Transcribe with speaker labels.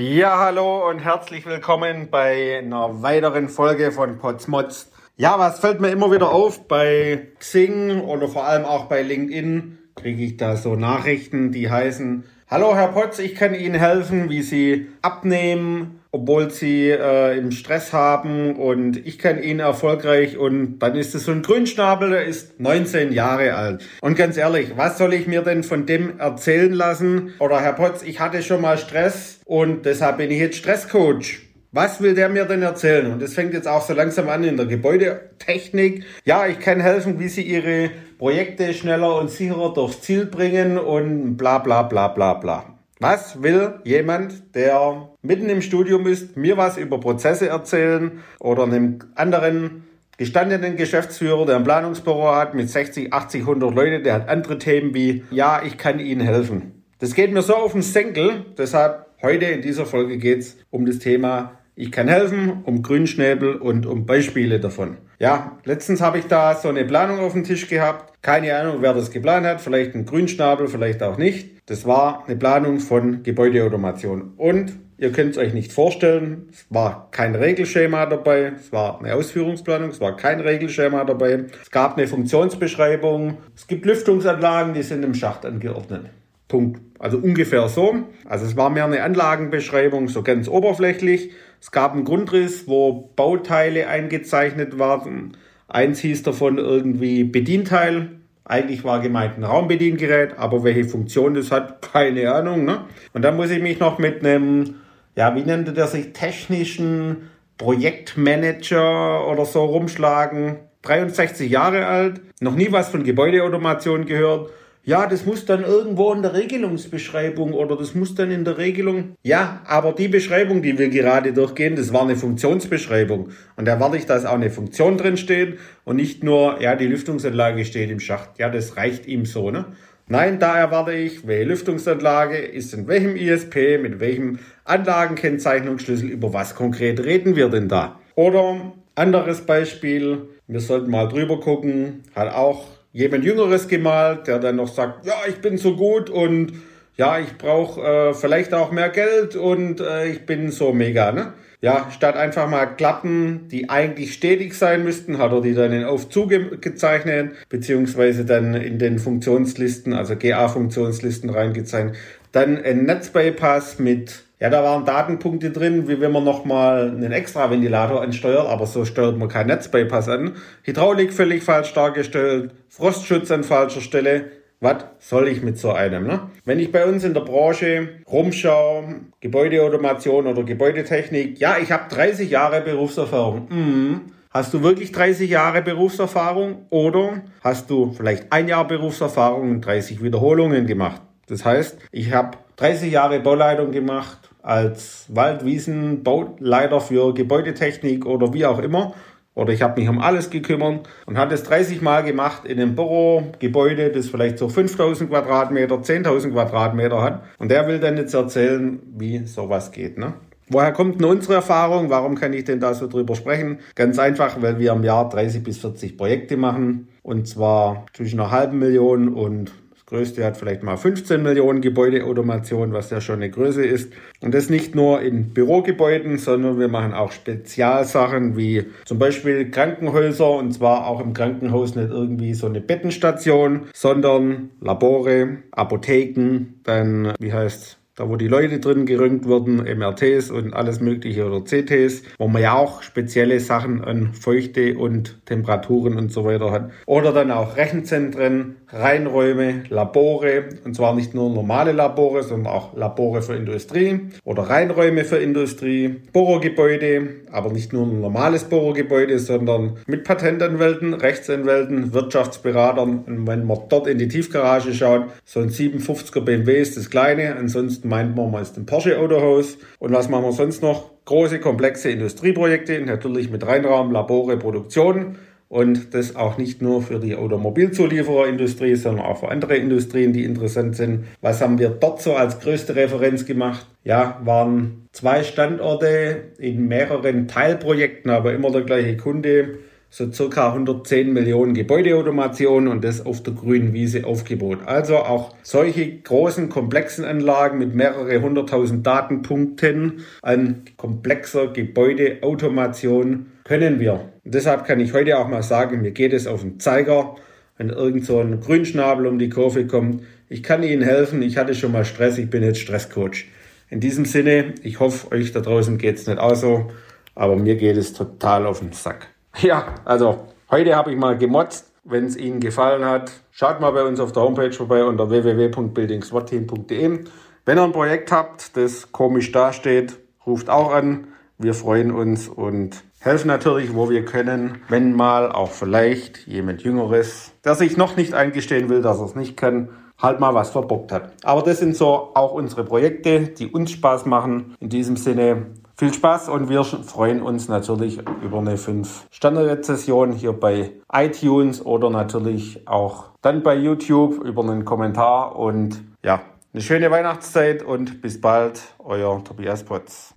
Speaker 1: Ja, hallo und herzlich willkommen bei einer weiteren Folge von Potsmods. Ja, was fällt mir immer wieder auf bei Xing oder vor allem auch bei LinkedIn, kriege ich da so Nachrichten, die heißen, Hallo Herr Potz, ich kann Ihnen helfen, wie Sie abnehmen, obwohl Sie äh, im Stress haben und ich kann Ihnen erfolgreich und dann ist es so ein Grünschnabel, der ist 19 Jahre alt. Und ganz ehrlich, was soll ich mir denn von dem erzählen lassen? Oder Herr Potz, ich hatte schon mal Stress und deshalb bin ich jetzt Stresscoach. Was will der mir denn erzählen? Und das fängt jetzt auch so langsam an in der Gebäudetechnik. Ja, ich kann helfen, wie Sie Ihre Projekte schneller und sicherer durchs Ziel bringen und bla bla bla bla bla. Was will jemand, der mitten im Studium ist, mir was über Prozesse erzählen oder einem anderen gestandenen Geschäftsführer, der ein Planungsbüro hat mit 60, 80, 100 Leute, der hat andere Themen wie, ja, ich kann Ihnen helfen. Das geht mir so auf den Senkel, deshalb heute in dieser Folge geht's um das Thema ich kann helfen, um Grünschnäbel und um Beispiele davon. Ja, letztens habe ich da so eine Planung auf dem Tisch gehabt. Keine Ahnung, wer das geplant hat. Vielleicht ein Grünschnabel, vielleicht auch nicht. Das war eine Planung von Gebäudeautomation. Und ihr könnt es euch nicht vorstellen, es war kein Regelschema dabei. Es war eine Ausführungsplanung, es war kein Regelschema dabei. Es gab eine Funktionsbeschreibung. Es gibt Lüftungsanlagen, die sind im Schacht angeordnet. Punkt. Also ungefähr so. Also es war mehr eine Anlagenbeschreibung, so ganz oberflächlich. Es gab einen Grundriss, wo Bauteile eingezeichnet waren. Eins hieß davon irgendwie Bedienteil. Eigentlich war gemeint ein Raumbediengerät, aber welche Funktion das hat, keine Ahnung. Ne? Und dann muss ich mich noch mit einem, ja, wie nennt der sich, technischen Projektmanager oder so rumschlagen. 63 Jahre alt, noch nie was von Gebäudeautomation gehört ja, das muss dann irgendwo in der Regelungsbeschreibung oder das muss dann in der Regelung. Ja, aber die Beschreibung, die wir gerade durchgehen, das war eine Funktionsbeschreibung. Und da erwarte ich, dass auch eine Funktion drin steht und nicht nur, ja, die Lüftungsanlage steht im Schacht. Ja, das reicht ihm so, ne? Nein, da erwarte ich, welche Lüftungsanlage ist in welchem ISP, mit welchem Anlagenkennzeichnungsschlüssel, über was konkret reden wir denn da? Oder anderes Beispiel, wir sollten mal drüber gucken, hat auch jemand Jüngeres gemalt, der dann noch sagt, ja, ich bin so gut und ja, ich brauche äh, vielleicht auch mehr Geld und äh, ich bin so mega, ne? Ja, statt einfach mal Klappen, die eigentlich stetig sein müssten, hat er die dann in Aufzug gezeichnet, beziehungsweise dann in den Funktionslisten, also GA-Funktionslisten reingezeichnet. Dann ein Netzbypass mit ja, da waren Datenpunkte drin, wie wenn man nochmal einen extra Ventilator ansteuert, aber so steuert man kein Netzbypass an. Hydraulik völlig falsch dargestellt, Frostschutz an falscher Stelle. Was soll ich mit so einem? Ne? Wenn ich bei uns in der Branche rumschaue, Gebäudeautomation oder Gebäudetechnik, ja, ich habe 30 Jahre Berufserfahrung. Mhm. Hast du wirklich 30 Jahre Berufserfahrung oder hast du vielleicht ein Jahr Berufserfahrung und 30 Wiederholungen gemacht? Das heißt, ich habe 30 Jahre Bauleitung gemacht, als Waldwiesenbauleiter für Gebäudetechnik oder wie auch immer. Oder ich habe mich um alles gekümmert und habe das 30 Mal gemacht in einem Bürogebäude, das vielleicht so 5000 Quadratmeter, 10.000 Quadratmeter hat. Und der will dann jetzt erzählen, wie sowas geht. Ne? Woher kommt denn unsere Erfahrung? Warum kann ich denn da so drüber sprechen? Ganz einfach, weil wir im Jahr 30 bis 40 Projekte machen. Und zwar zwischen einer halben Million und größte hat vielleicht mal 15 Millionen Gebäudeautomation, was ja schon eine Größe ist. Und das nicht nur in Bürogebäuden, sondern wir machen auch Spezialsachen wie zum Beispiel Krankenhäuser und zwar auch im Krankenhaus nicht irgendwie so eine Bettenstation, sondern Labore, Apotheken, dann, wie heißt da wo die Leute drin gerönt wurden, MRTs und alles mögliche oder CTs, wo man ja auch spezielle Sachen an Feuchte und Temperaturen und so weiter hat. Oder dann auch Rechenzentren, Reinräume, Labore. Und zwar nicht nur normale Labore, sondern auch Labore für Industrie oder Reinräume für Industrie, Bohrergebäude, aber nicht nur ein normales Bohrergebäude, sondern mit Patentanwälten, Rechtsanwälten, Wirtschaftsberatern. Und wenn man dort in die Tiefgarage schaut, so ein 57er BMW ist das kleine, ansonsten meint man meist ein Porsche Autohaus. Und was machen wir sonst noch? Große, komplexe Industrieprojekte, natürlich mit Reinraum, Labore, Produktion. Und das auch nicht nur für die Automobilzuliefererindustrie, sondern auch für andere Industrien, die interessant sind. Was haben wir dort so als größte Referenz gemacht? Ja, waren zwei Standorte in mehreren Teilprojekten, aber immer der gleiche Kunde. So circa 110 Millionen Gebäudeautomation und das auf der grünen Wiese aufgebaut. Also auch solche großen, komplexen Anlagen mit mehrere hunderttausend Datenpunkten an komplexer Gebäudeautomation können wir. Und deshalb kann ich heute auch mal sagen, mir geht es auf den Zeiger, wenn irgend so ein Grünschnabel um die Kurve kommt. Ich kann Ihnen helfen, ich hatte schon mal Stress, ich bin jetzt Stresscoach. In diesem Sinne, ich hoffe, euch da draußen geht es nicht auch so, aber mir geht es total auf den Sack. Ja, also heute habe ich mal gemotzt. Wenn es Ihnen gefallen hat, schaut mal bei uns auf der Homepage vorbei unter www.buildingswatteam.de. Wenn ihr ein Projekt habt, das komisch dasteht, ruft auch an. Wir freuen uns und helfen natürlich, wo wir können, wenn mal auch vielleicht jemand Jüngeres, der sich noch nicht eingestehen will, dass er es nicht kann, halt mal was verbockt hat. Aber das sind so auch unsere Projekte, die uns Spaß machen. In diesem Sinne viel Spaß und wir freuen uns natürlich über eine 5-Sterne-Rezession hier bei iTunes oder natürlich auch dann bei YouTube über einen Kommentar und ja, eine schöne Weihnachtszeit und bis bald, euer Tobias Potz.